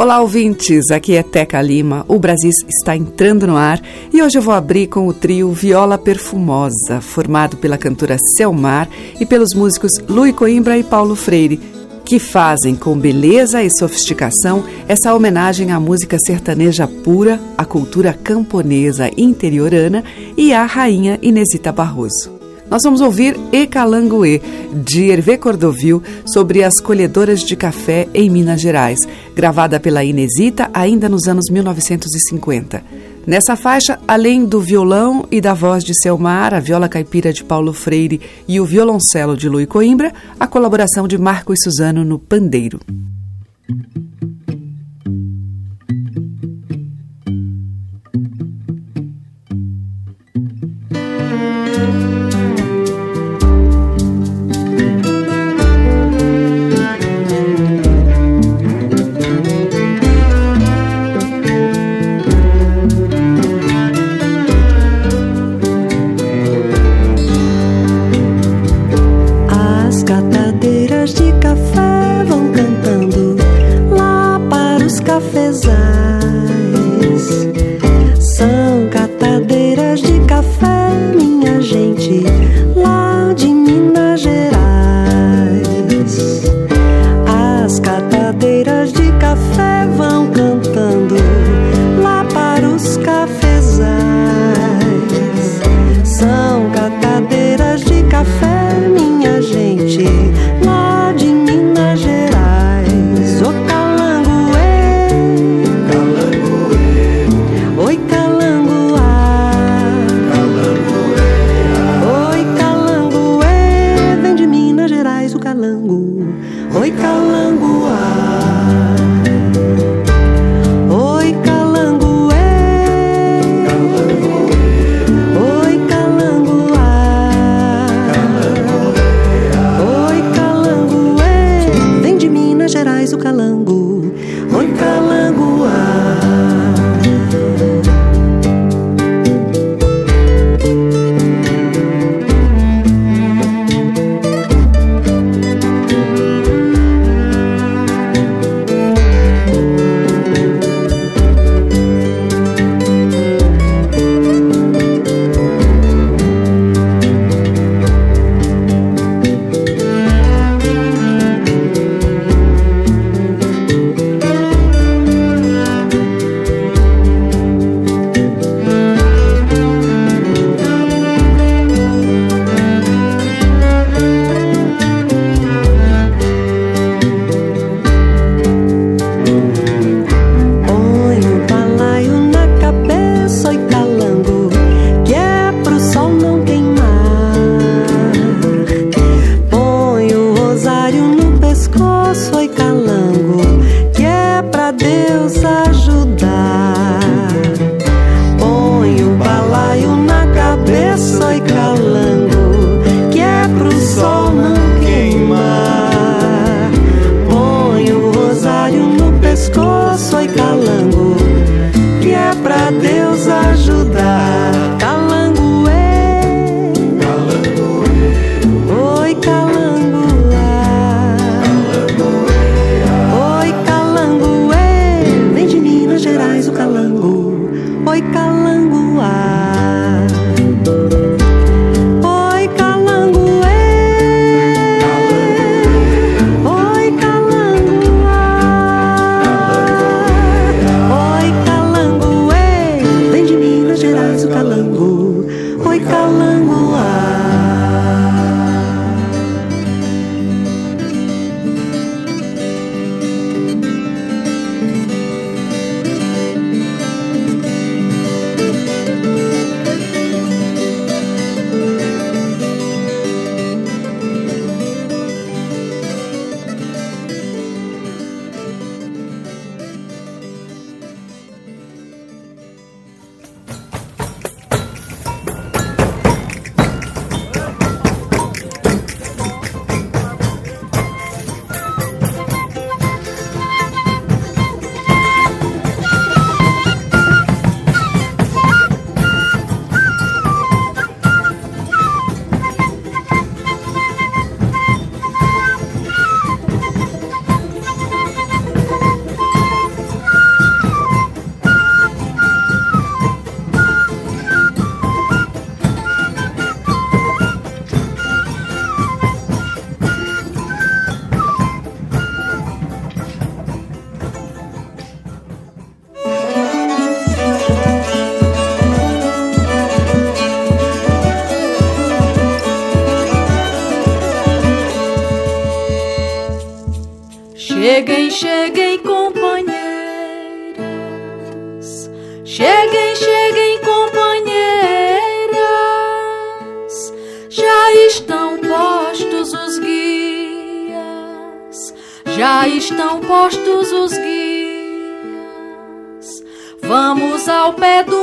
Olá, ouvintes! Aqui é Teca Lima. O Brasil está entrando no ar e hoje eu vou abrir com o trio Viola Perfumosa, formado pela cantora Selmar e pelos músicos Luiz Coimbra e Paulo Freire, que fazem com beleza e sofisticação essa homenagem à música sertaneja pura, à cultura camponesa interiorana e à rainha Inesita Barroso. Nós vamos ouvir E Calanguê, de Hervé Cordovil, sobre as colhedoras de café em Minas Gerais, gravada pela Inesita ainda nos anos 1950. Nessa faixa, além do violão e da voz de Selmar, a viola caipira de Paulo Freire e o violoncelo de Luiz Coimbra, a colaboração de Marcos Suzano no pandeiro. ao pé do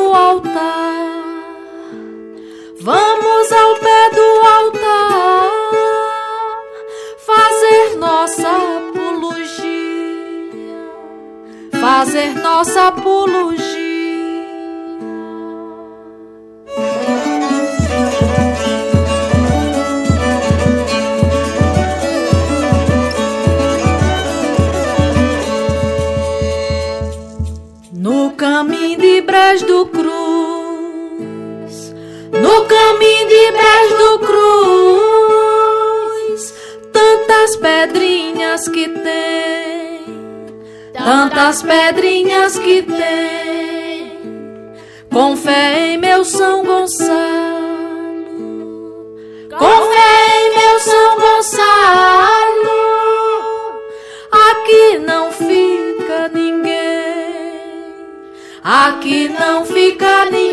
das pedrinhas que tem, com fé em meu São Gonçalo, com fé em meu São Gonçalo, aqui não fica ninguém, aqui não fica ninguém.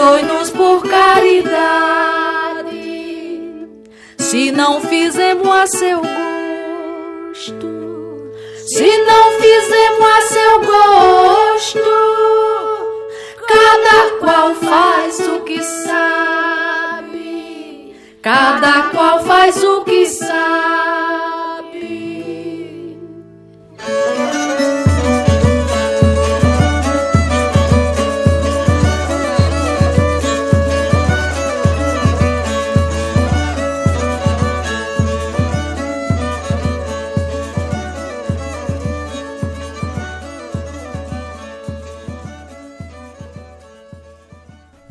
perdoe-nos por caridade, se não fizemos a seu gosto, se não fizemos a seu gosto, cada qual faz o que sabe, cada qual faz o que sabe.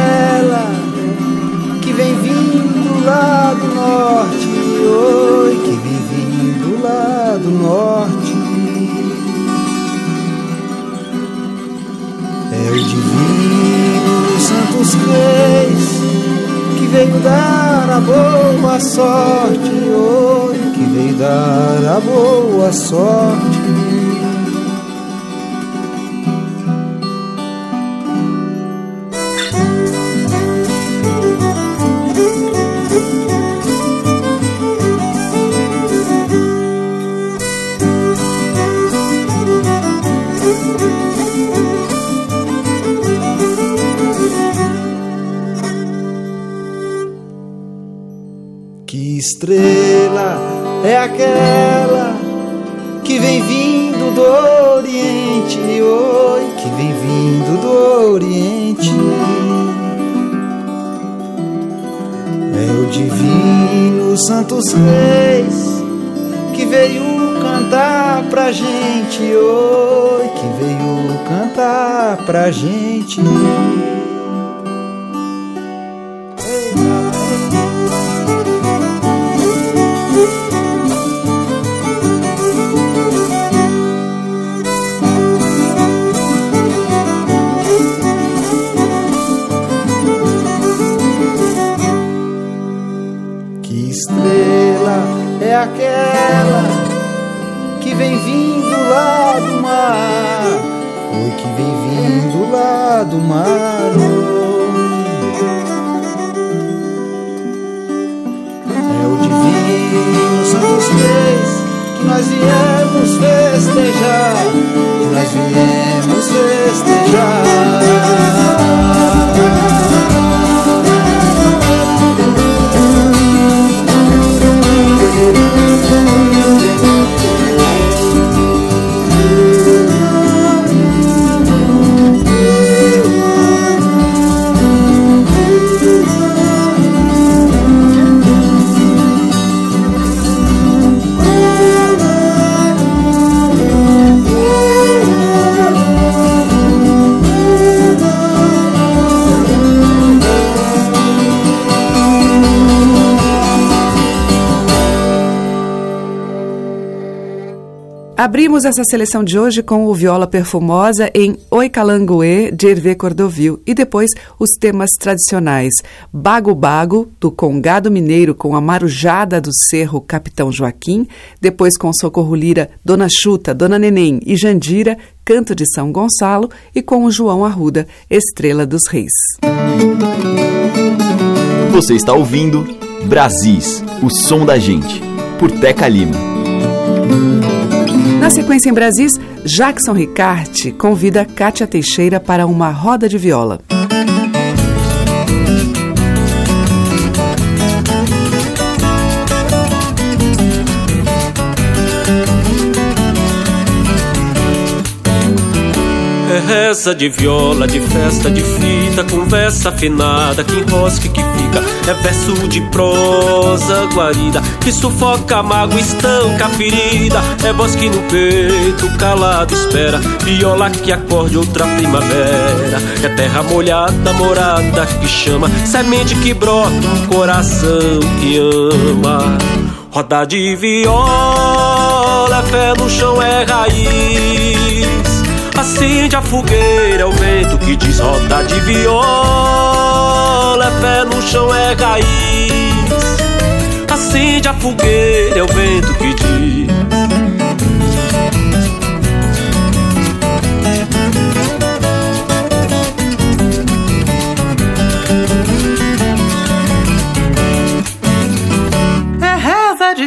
janela que vem vindo lá do norte. Oi, que vem vindo lá do norte. É o divino Santos Reis que veio dar a boa sorte. Oi, que veio dar a boa sorte. Estrela é aquela que vem vindo do Oriente, oi, que vem vindo do Oriente. É o divino Santos Reis que veio cantar pra gente, oi, que veio cantar pra gente. Nós viemos festejar, nós viemos festejar. Abrimos essa seleção de hoje com o Viola Perfumosa em Oi Calanguê, de Hervé Cordovil, e depois os temas tradicionais Bago Bago, do Congado Mineiro com a Marujada do Cerro Capitão Joaquim, depois com Socorro Lira, Dona Chuta, Dona Neném e Jandira, Canto de São Gonçalo, e com o João Arruda, Estrela dos Reis. Você está ouvindo Brasis, o som da gente, por Teca Lima. Na sequência em Brasis, Jackson Ricarte convida Kátia Teixeira para uma roda de viola. Reza de viola, de festa, de fita, conversa afinada, que enrosque que fica. É verso de prosa guarida, que sufoca mágoa, estanca a ferida. É voz que no peito calado espera, viola que acorde outra primavera. É terra molhada, morada que chama, semente que brota, um coração que ama. Roda de viola, fé no chão, é raiz. Acende a fogueira, é o vento que diz roda de viola, é pé no chão, é raiz. Acende a fogueira, é o vento que diz.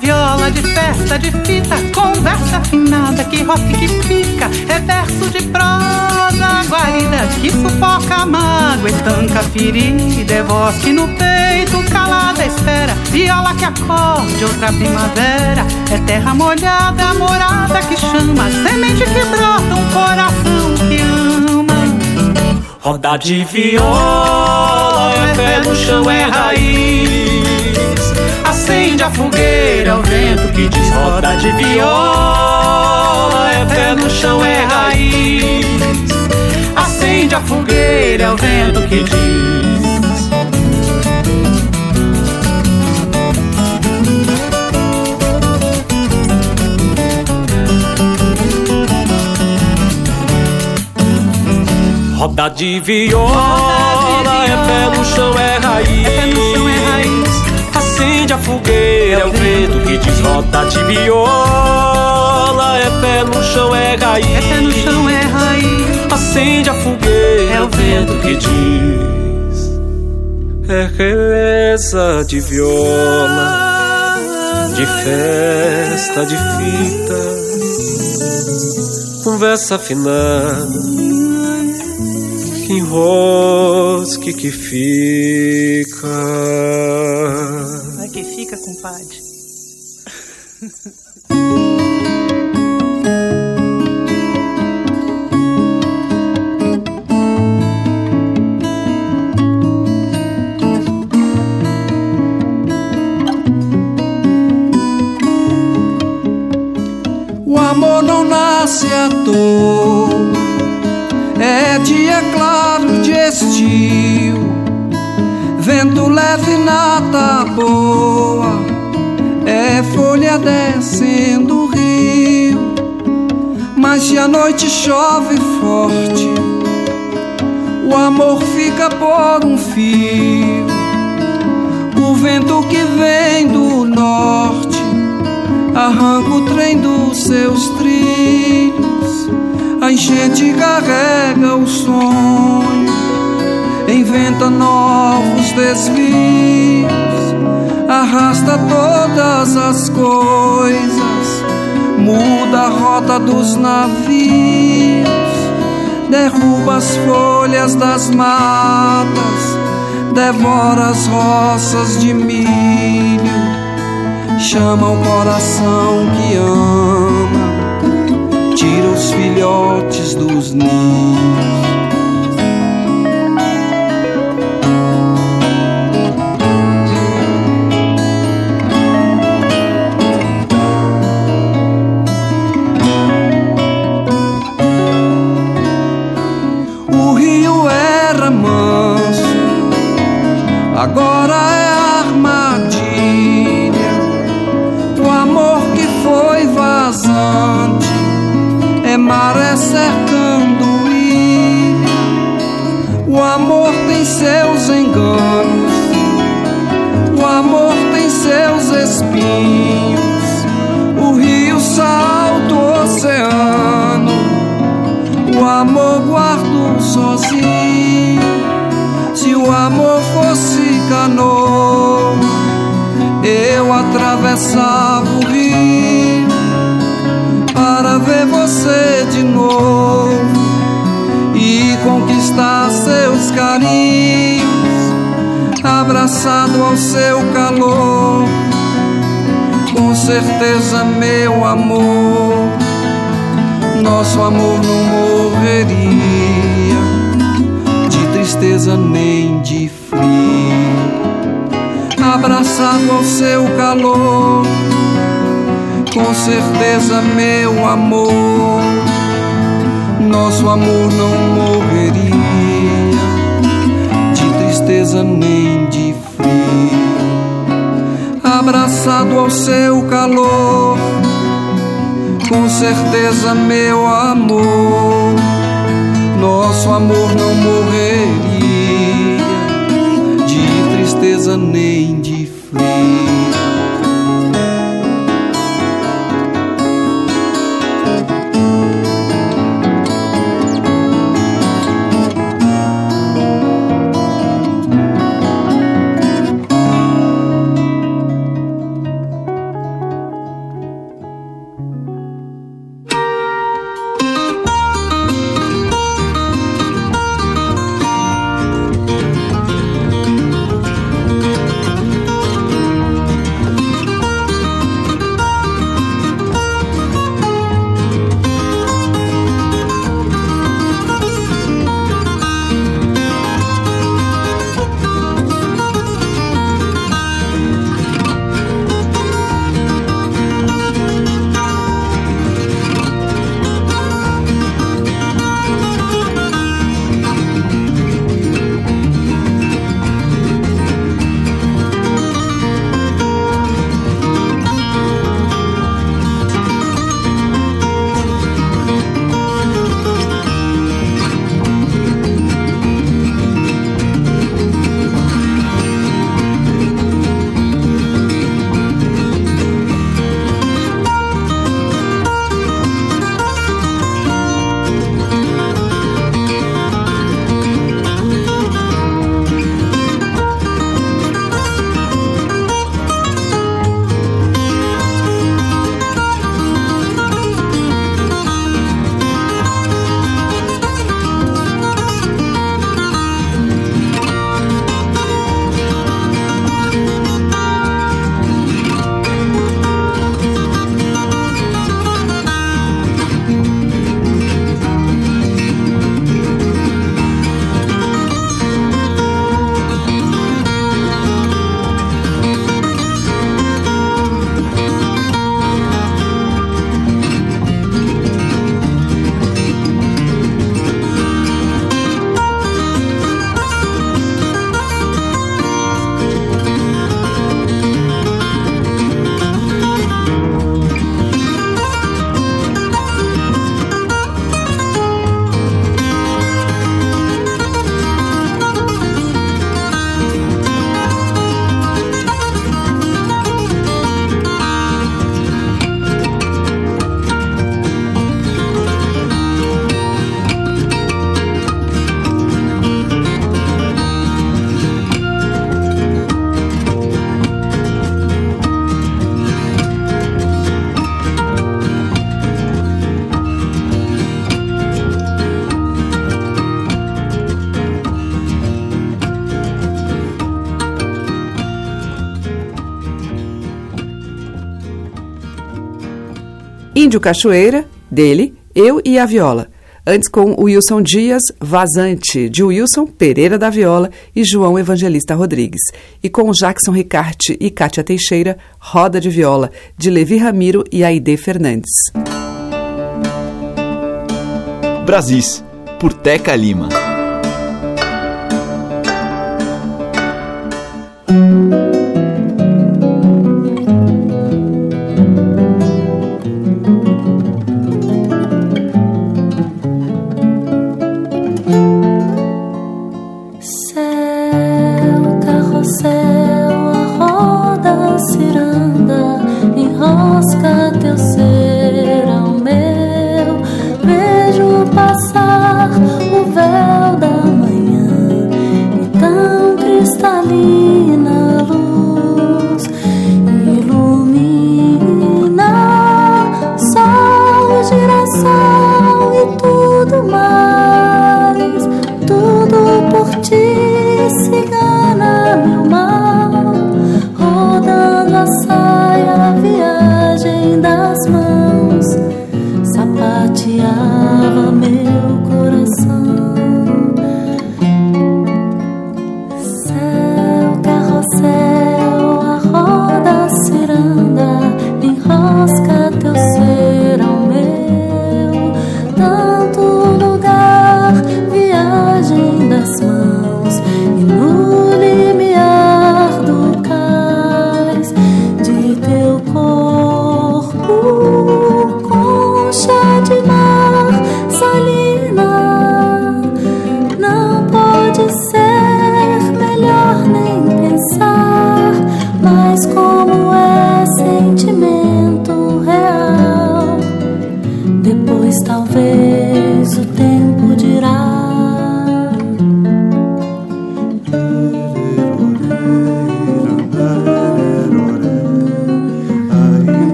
Viola, de festa, de fita, conversa afinada que e que fica, é verso de prosa guarida que sufoca a mágoa, estanca a ferida, é voz que no peito calada espera, viola que acorde outra primavera, é terra molhada, morada que chama, semente que brota um coração que ama. Roda de viola, é pé no chão, é raiz acende a fogueira, o vento que diz roda de viola, é pé no chão, é raiz. Acende a fogueira, é o vento que diz. Roda de viola, é pé no chão, é raiz. Acende a fogueira, é o vento que diz rota de viola. É pé no chão, é raiz. É pé no chão, é raiz. Acende a fogueira, é o vento que diz. É reza de viola, de festa, de fita, conversa afinada que enrosque que fica. Vai que fica, compadre. O amor não nasce à toa, é dia claro de estio, vento leve na boa, é folha descendo o rio. Mas se a noite chove forte, o amor fica por um fio. O vento que vem do norte arranca o trem dos seus trilhos. A enchente carrega o sonho, inventa novos desvios, arrasta todas as coisas, muda a rota dos navios, derruba as folhas das matas, devora as roças de milho chama o coração que ama, tira os filhotes dos ninhos. Meu Índio Cachoeira, dele, Eu e a Viola. Antes com Wilson Dias, Vazante, de Wilson Pereira da Viola e João Evangelista Rodrigues. E com Jackson Ricarte e Kátia Teixeira, Roda de Viola, de Levi Ramiro e Aide Fernandes. Brasis, por Teca Lima.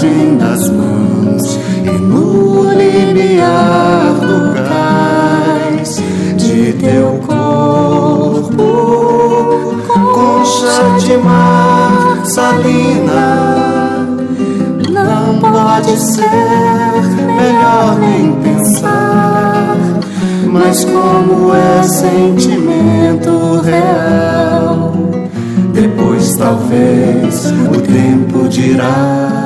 linguagem das mãos e no limiar do cais de teu corpo, concha de mar salina. Não pode ser melhor nem pensar, mas como é sentimento real depois talvez o tempo dirá.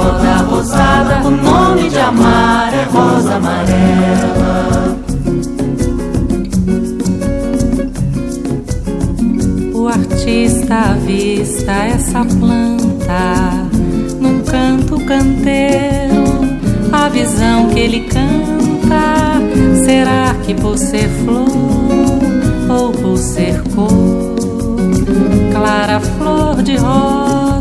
rosa rosada, o nome de amar é rosa amarela. O artista avista essa planta num canto canteiro, a visão que ele canta. Será que por ser flor ou por ser cor, clara flor de rosa?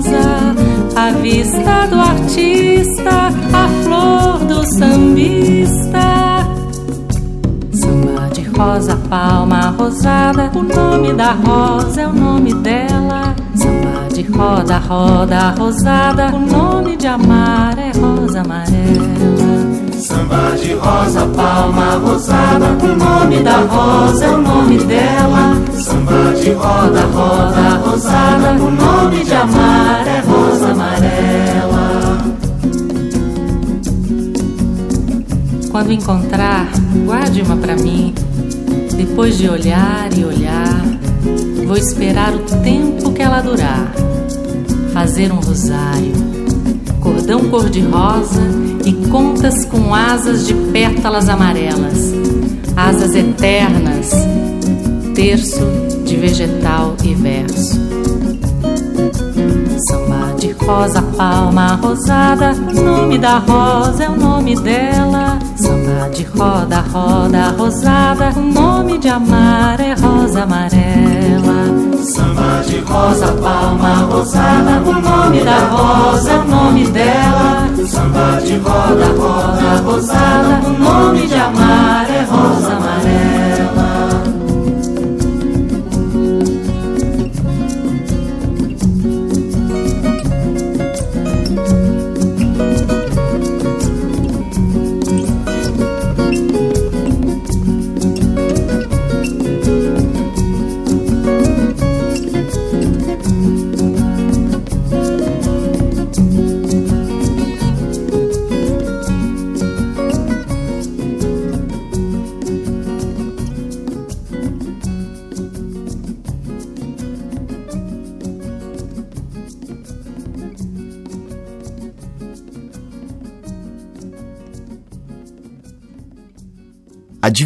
a vista do artista, a flor do sambista. Samba de rosa, palma rosada, o nome da rosa é o nome dela. Samba de roda, roda rosada, o nome de amar é rosa amarela. Samba de rosa, palma rosada, o nome da rosa é o nome dela. Samba de roda, roda rosada, o nome de amar é rosa amarela. Quando encontrar, guarde uma para mim. Depois de olhar e olhar, vou esperar o tempo que ela durar. Fazer um rosário, cordão cor-de-rosa e contas com asas de pétalas amarelas. Asas eternas, terço de vegetal e verso. Samba de rosa, palma rosada, nome da rosa é o nome dela. Samba de roda, roda rosada, o nome de amar é rosa amarela. Samba de rosa, palma rosada, o nome da rosa é o nome dela. Samba de roda, roda rosada, o nome de amar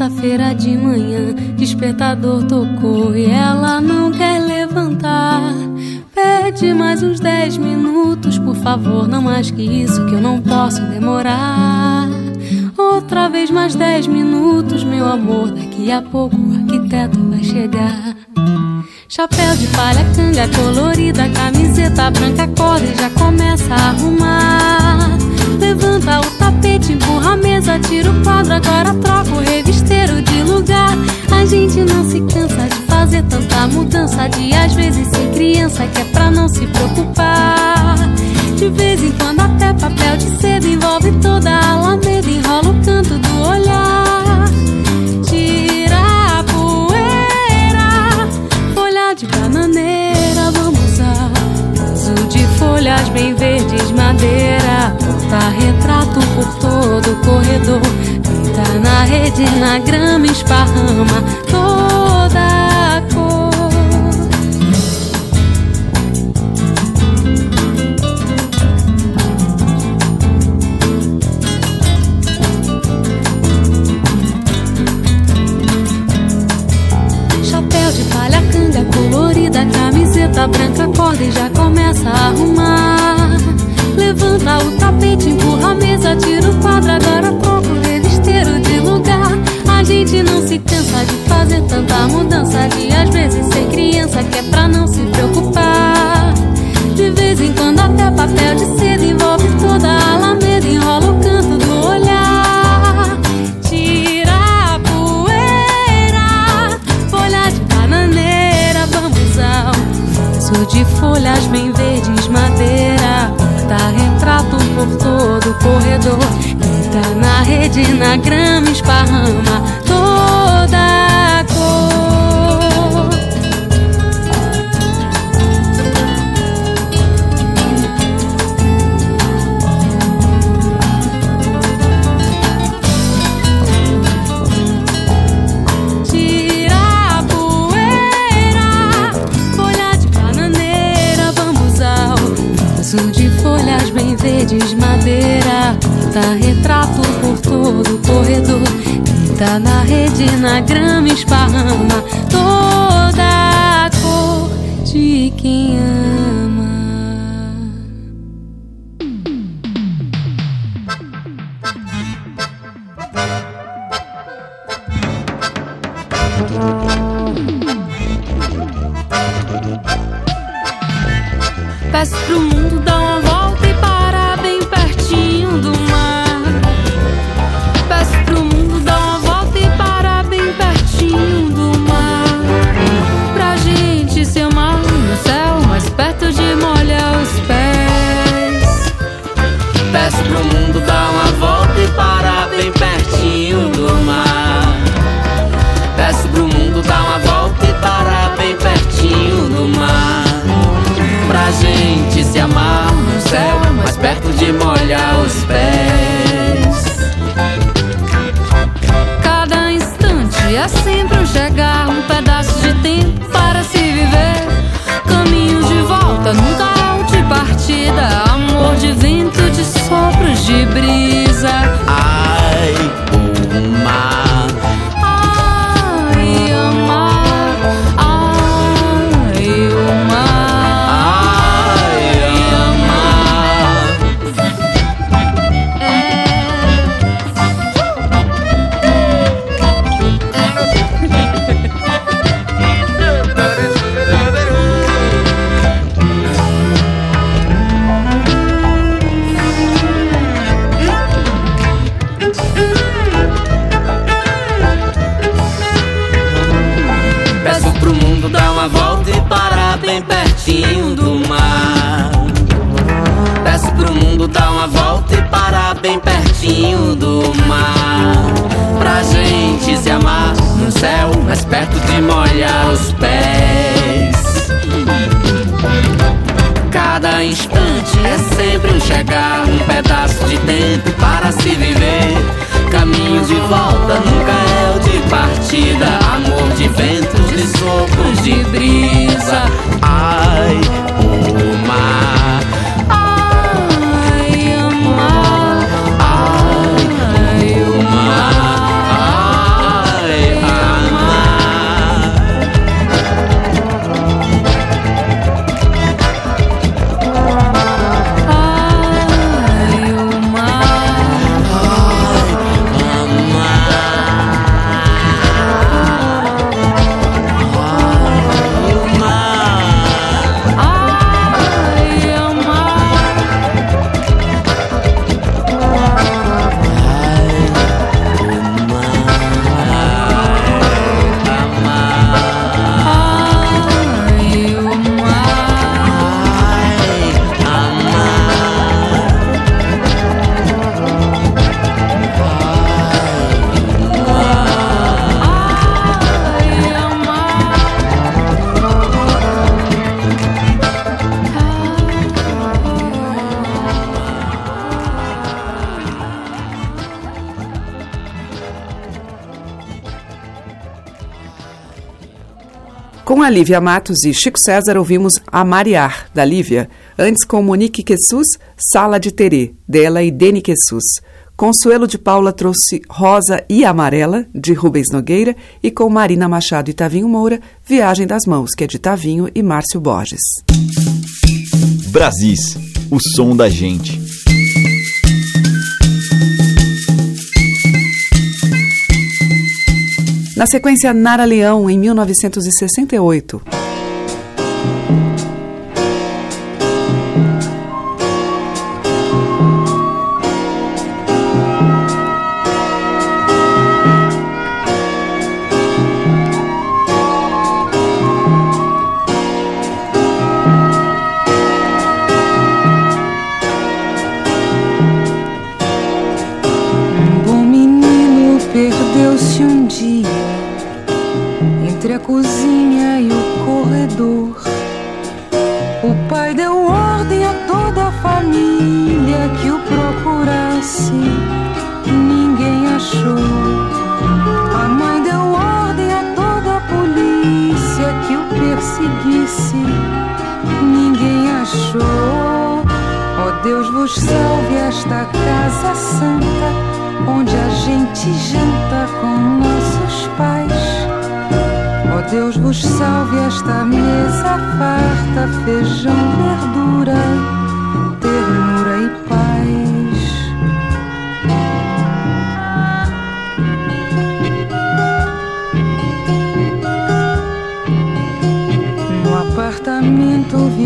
Terça-feira de manhã, despertador tocou e ela não quer levantar. Pede mais uns dez minutos, por favor, não mais que isso, que eu não posso demorar. Outra vez mais dez minutos, meu amor, daqui a pouco o arquiteto vai chegar. Chapéu de palha, canga colorida, camiseta branca, corda e já começa a arrumar. Levanta o tapete, empurra a mesa, tira o quadro, agora troca o revisteiro de lugar. A gente não se cansa de fazer tanta mudança, de às vezes ser criança, que é pra não se preocupar. De vez em quando até papel de seda envolve toda a alameda, enrola o canto do olhar. Tira a poeira, folha de bananeira, vamos usar. Azul de folhas bem verdes, madeira. Porta retrato por todo o corredor. Pinta na rede, na grama, esparrama toda a cor. Chapéu de palha, canga colorida, camiseta branca, corda e já começa a arrumar. Levanta o tapete, empurra a mesa, tira o quadro, agora troca gente não se cansa de fazer tanta mudança, de às vezes ser criança, que é pra não se preocupar. De vez em quando até papel de seda envolve toda a alameda, enrola o canto do olhar. Tira a poeira, folha de bananeira, ao vaso de folhas bem verdes, madeira. Porta retrato por todo o corredor. Deita na rede, na grama, esparrama toda a cor. Tira a poeira, folha de bananeira, ao vaso de folhas bem verdes, madeira. Pinta retrato por todo o corredor. Pinta na rede, na grama, esparrama toda gente se amar no céu, mais perto de molhar os pés. Cada instante é sempre um chegar, um pedaço de tempo para se viver. Caminho de volta nunca é o de partida. Amor de ventos, de sopros, de brisa. Ai, Com a Lívia Matos e Chico César ouvimos A Mariar, da Lívia, antes com Monique Quessus, Sala de Terê, dela e Deni Quessus. Consuelo de Paula trouxe Rosa e Amarela, de Rubens Nogueira, e com Marina Machado e Tavinho Moura, Viagem das Mãos, que é de Tavinho e Márcio Borges. Brasis, o som da gente. Na sequência, Nara Leão, em 1968.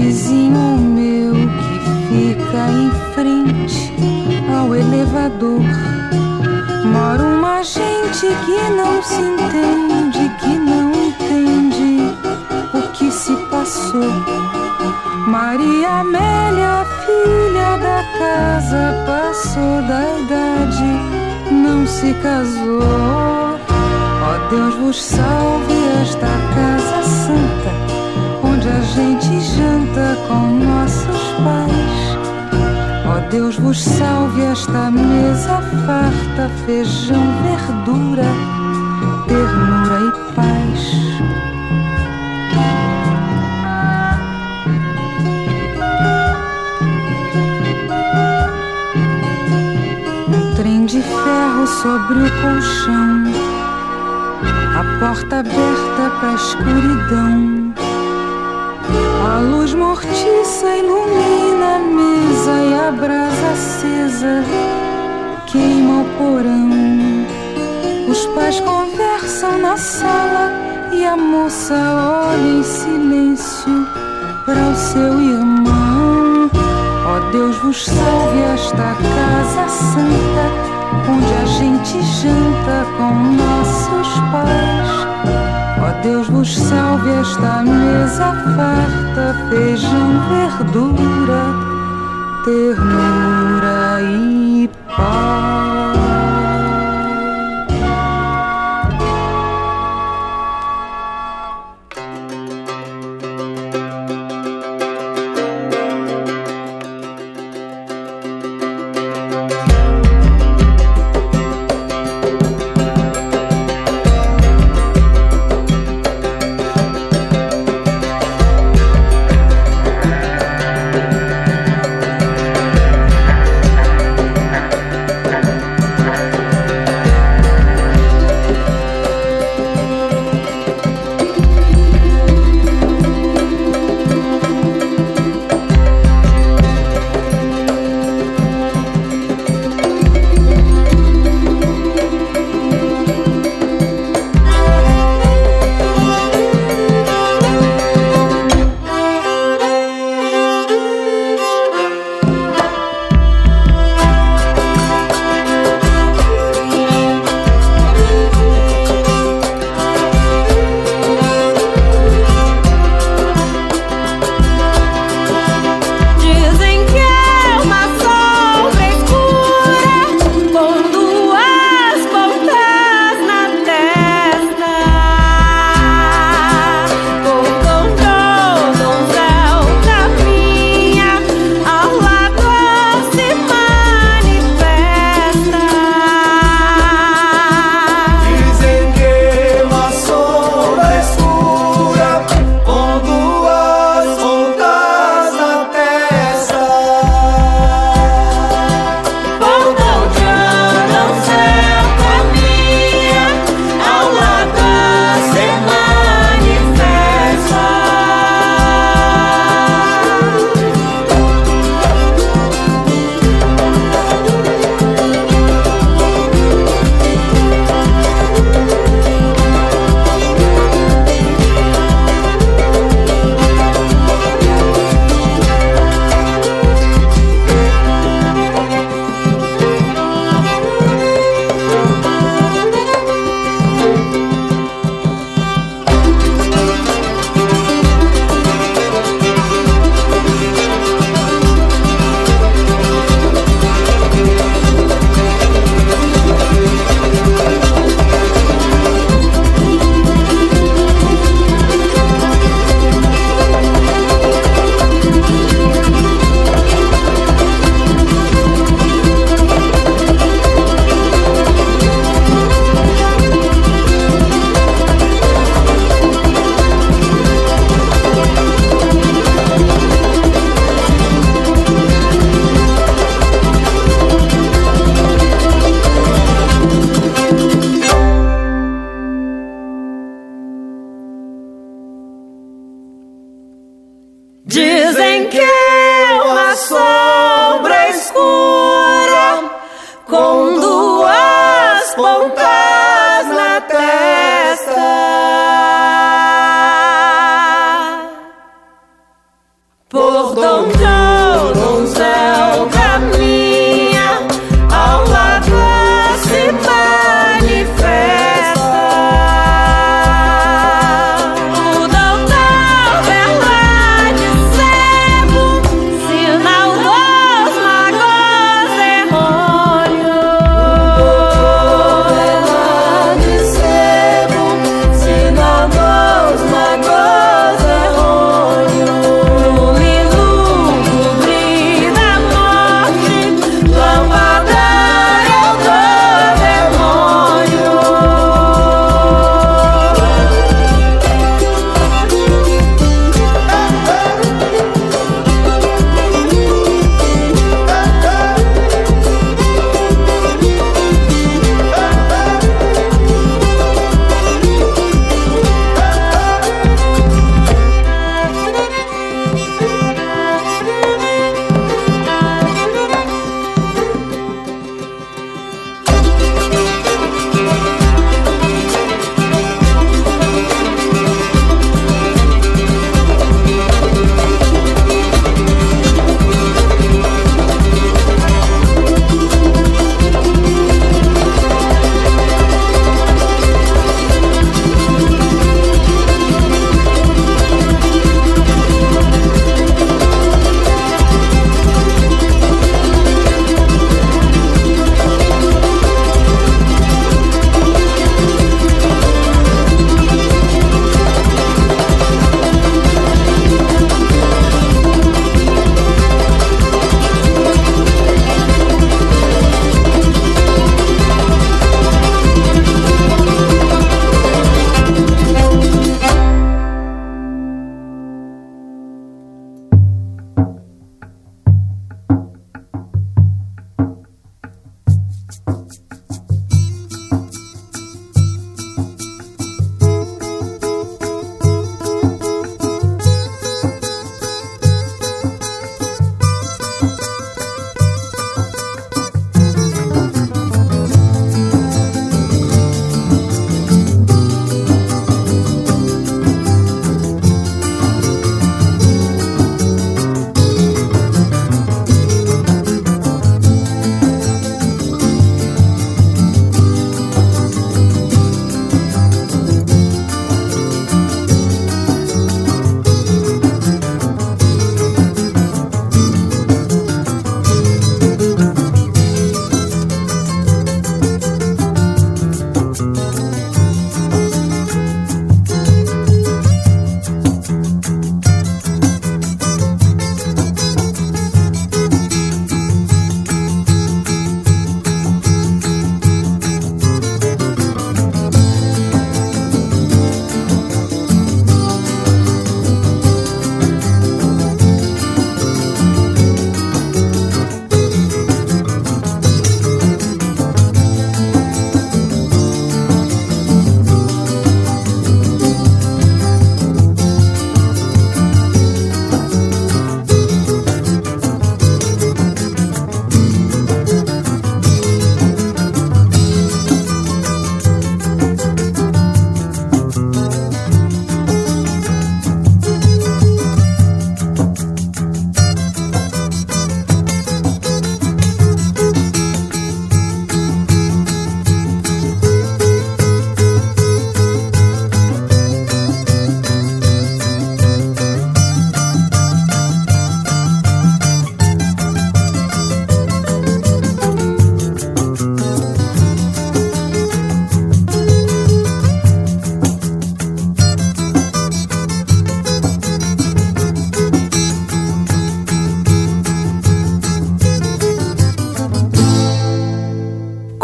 vizinho meu que fica em frente ao elevador. Mora uma gente que não se entende, que não entende o que se passou. Maria Amélia, filha da casa, passou da idade, não se casou. Ó oh, Deus vos salve esta casa santa, onde a gente já com nossos pais. Ó Deus vos salve esta mesa farta, feijão, verdura, ternura e paz. trem de ferro sobre o colchão, a porta aberta pra escuridão. A luz mortiça ilumina a mesa e a brasa acesa queima o porão. Os pais conversam na sala e a moça olha em silêncio para o seu irmão. Ó oh, Deus vos salve esta casa santa, onde a gente janta com nossos pais. Ó oh, Deus vos salve esta mesa farta, feijão, verdura, ternura e paz.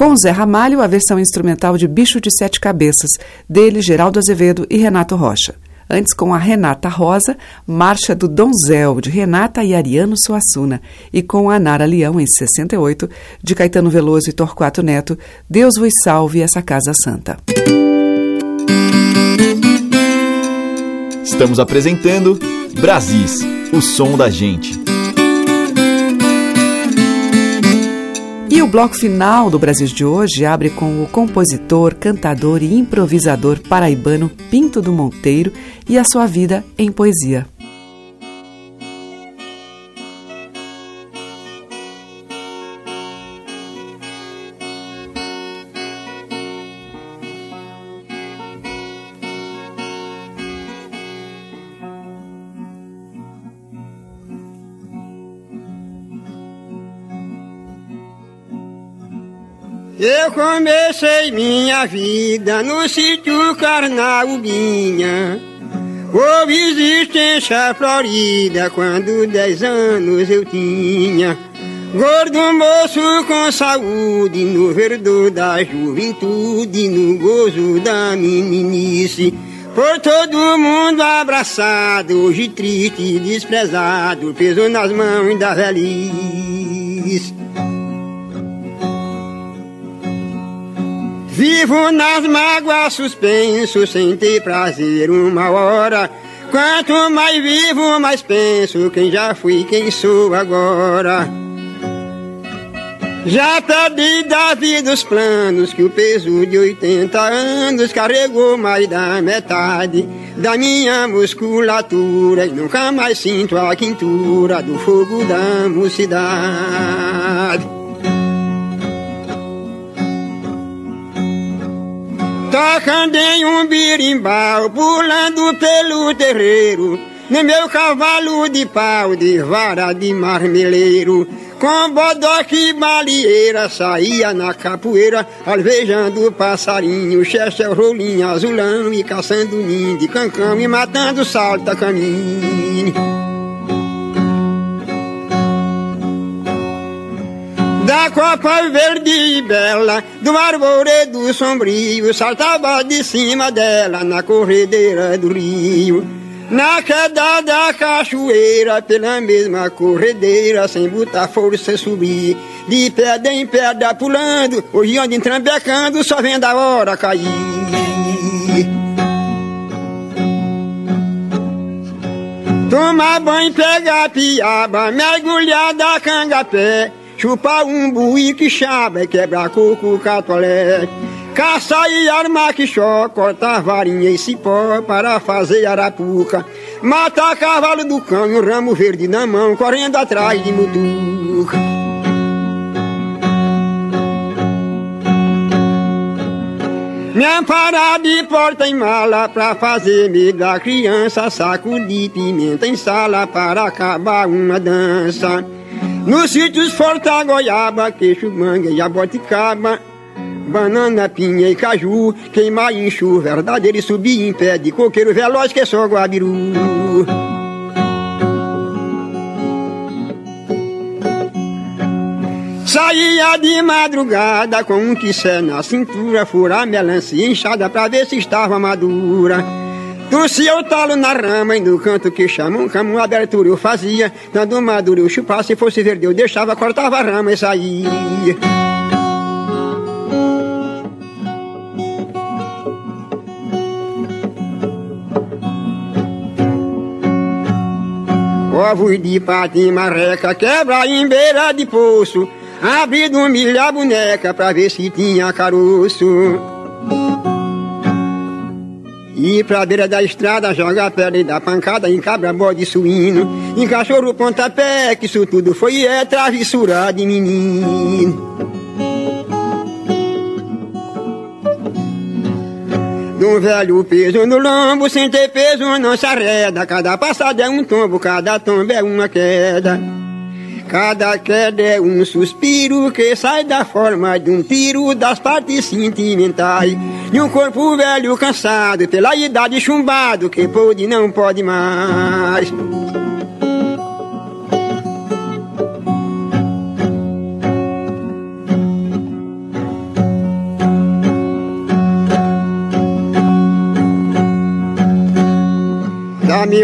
Com Zé Ramalho, a versão instrumental de Bicho de Sete Cabeças, dele Geraldo Azevedo e Renato Rocha. Antes, com a Renata Rosa, Marcha do Donzel, de Renata e Ariano Suassuna. E com a Nara Leão, em 68, de Caetano Veloso e Torquato Neto, Deus vos salve essa Casa Santa. Estamos apresentando Brasis, o som da gente. E o bloco final do Brasil de hoje abre com o compositor, cantador e improvisador paraibano Pinto do Monteiro e a sua vida em poesia. Eu comecei minha vida no sítio Carnaubinha, Houve existência florida quando dez anos eu tinha. Gordo moço com saúde, no verdor da juventude, no gozo da meninice. Por todo mundo abraçado, hoje triste e desprezado, peso nas mãos da velhice. Vivo nas mágoas suspenso, sem ter prazer uma hora. Quanto mais vivo, mais penso quem já fui, quem sou agora. Já perdi da vida os planos que o peso de 80 anos carregou mais da metade da minha musculatura e nunca mais sinto a quintura do fogo da mocidade. Tocando em um birimbau, pulando pelo terreiro, no meu cavalo de pau, de vara de marmeleiro. Com bodoque e malieira, saía na capoeira, alvejando passarinho, chechel, rolinho, azulão e caçando ninho de cancão e matando salta caminho. Da copa verde e bela, do arvoredo sombrio, saltava de cima dela na corredeira do rio. Na queda da cachoeira, pela mesma corredeira, sem botar força subir. De pedra em pedra pulando, hoje ando entrambecando, só vendo a hora cair. Tomar banho, pegar piaba, mergulhar da cangapé. Chupa um bui que chaba, quebra coco, catolé. Caça e arma que chó, corta varinha e cipó para fazer arapuca. Mata cavalo do cão e ramo verde na mão, correndo atrás de mutuca. Me amparar de porta em mala pra fazer medo da criança, saco de pimenta em sala para acabar uma dança. Nos sítios Forta, Goiaba, Queixo, Manga, Jaboticaba Banana, pinha e caju Queimar enxu, verdadeiro e subir em pé De coqueiro veloz que é só guabiru. Saía de madrugada com um quissé na cintura Furar melancia inchada pra ver se estava madura Torcia o talo na rama e no canto que chamam camo abertura eu fazia, dando maduro eu chupar, se fosse verde eu deixava, cortava a rama e saía. Ovos de patim marreca, quebra em beira de poço, abrindo milha a boneca pra ver se tinha caroço. E pra beira da estrada joga pedra e dá pancada em cabra, bode suíno, em cachorro pontapé, que isso tudo foi é travessura de menino. Um velho peso no lombo, sem ter peso não se arreda, cada passada é um tombo, cada tombo é uma queda. Cada queda é um suspiro que sai da forma de um tiro das partes sentimentais. De um corpo velho cansado pela idade chumbado que pode não pode mais.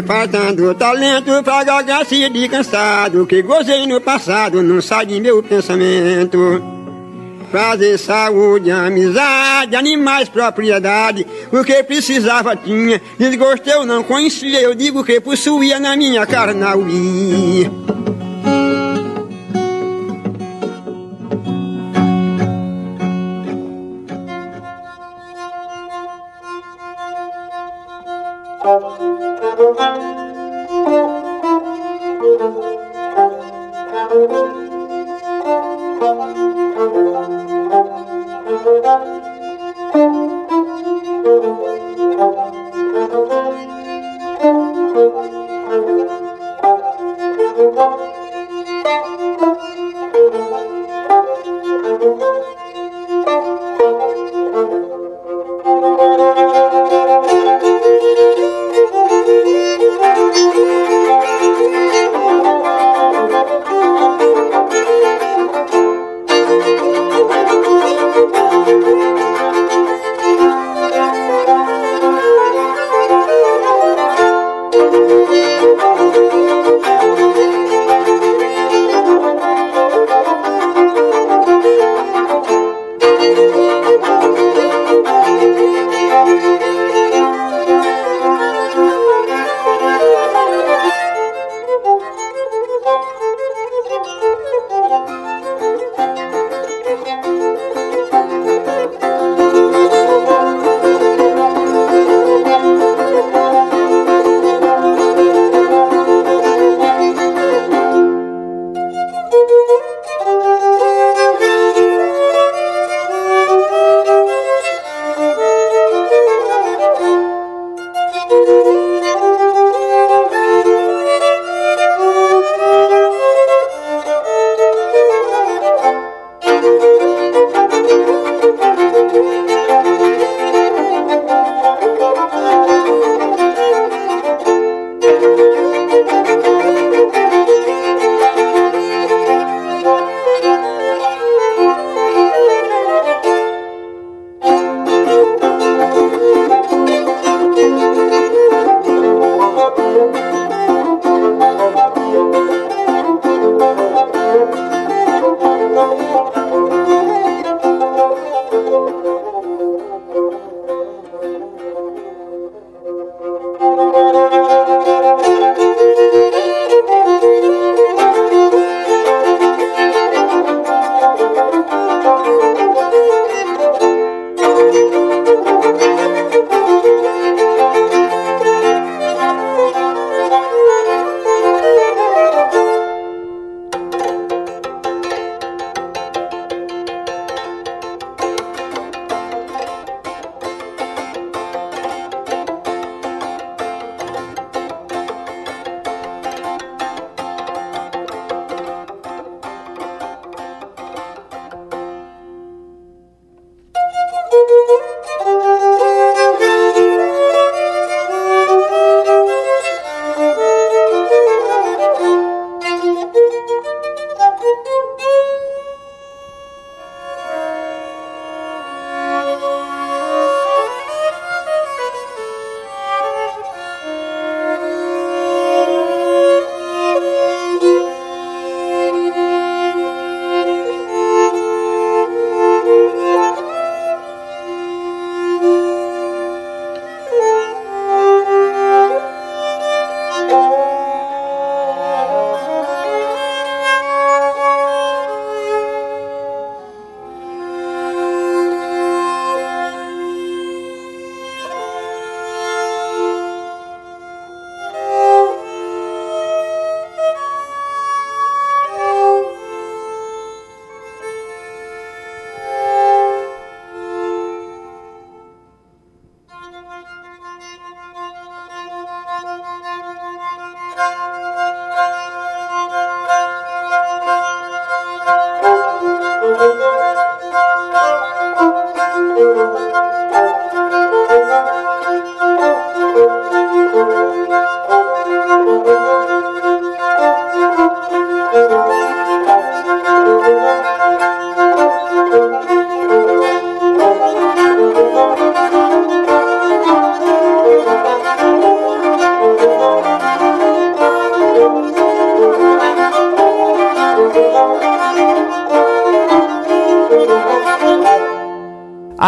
Faltando talento pra gagacia de cansado Que gozei no passado, não sai de meu pensamento. Fazer saúde, amizade, animais, propriedade O que precisava tinha, desgosto eu não conhecia Eu digo que possuía na minha carnalia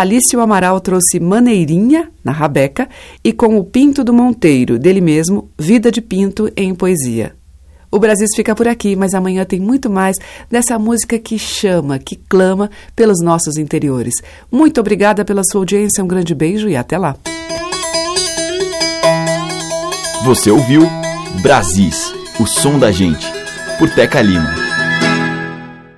Alício Amaral trouxe Maneirinha, na Rabeca, e com o Pinto do Monteiro, dele mesmo, Vida de Pinto em Poesia. O Brasil fica por aqui, mas amanhã tem muito mais dessa música que chama, que clama pelos nossos interiores. Muito obrigada pela sua audiência, um grande beijo e até lá. Você ouviu Brasis, o som da gente, por Teca Lima.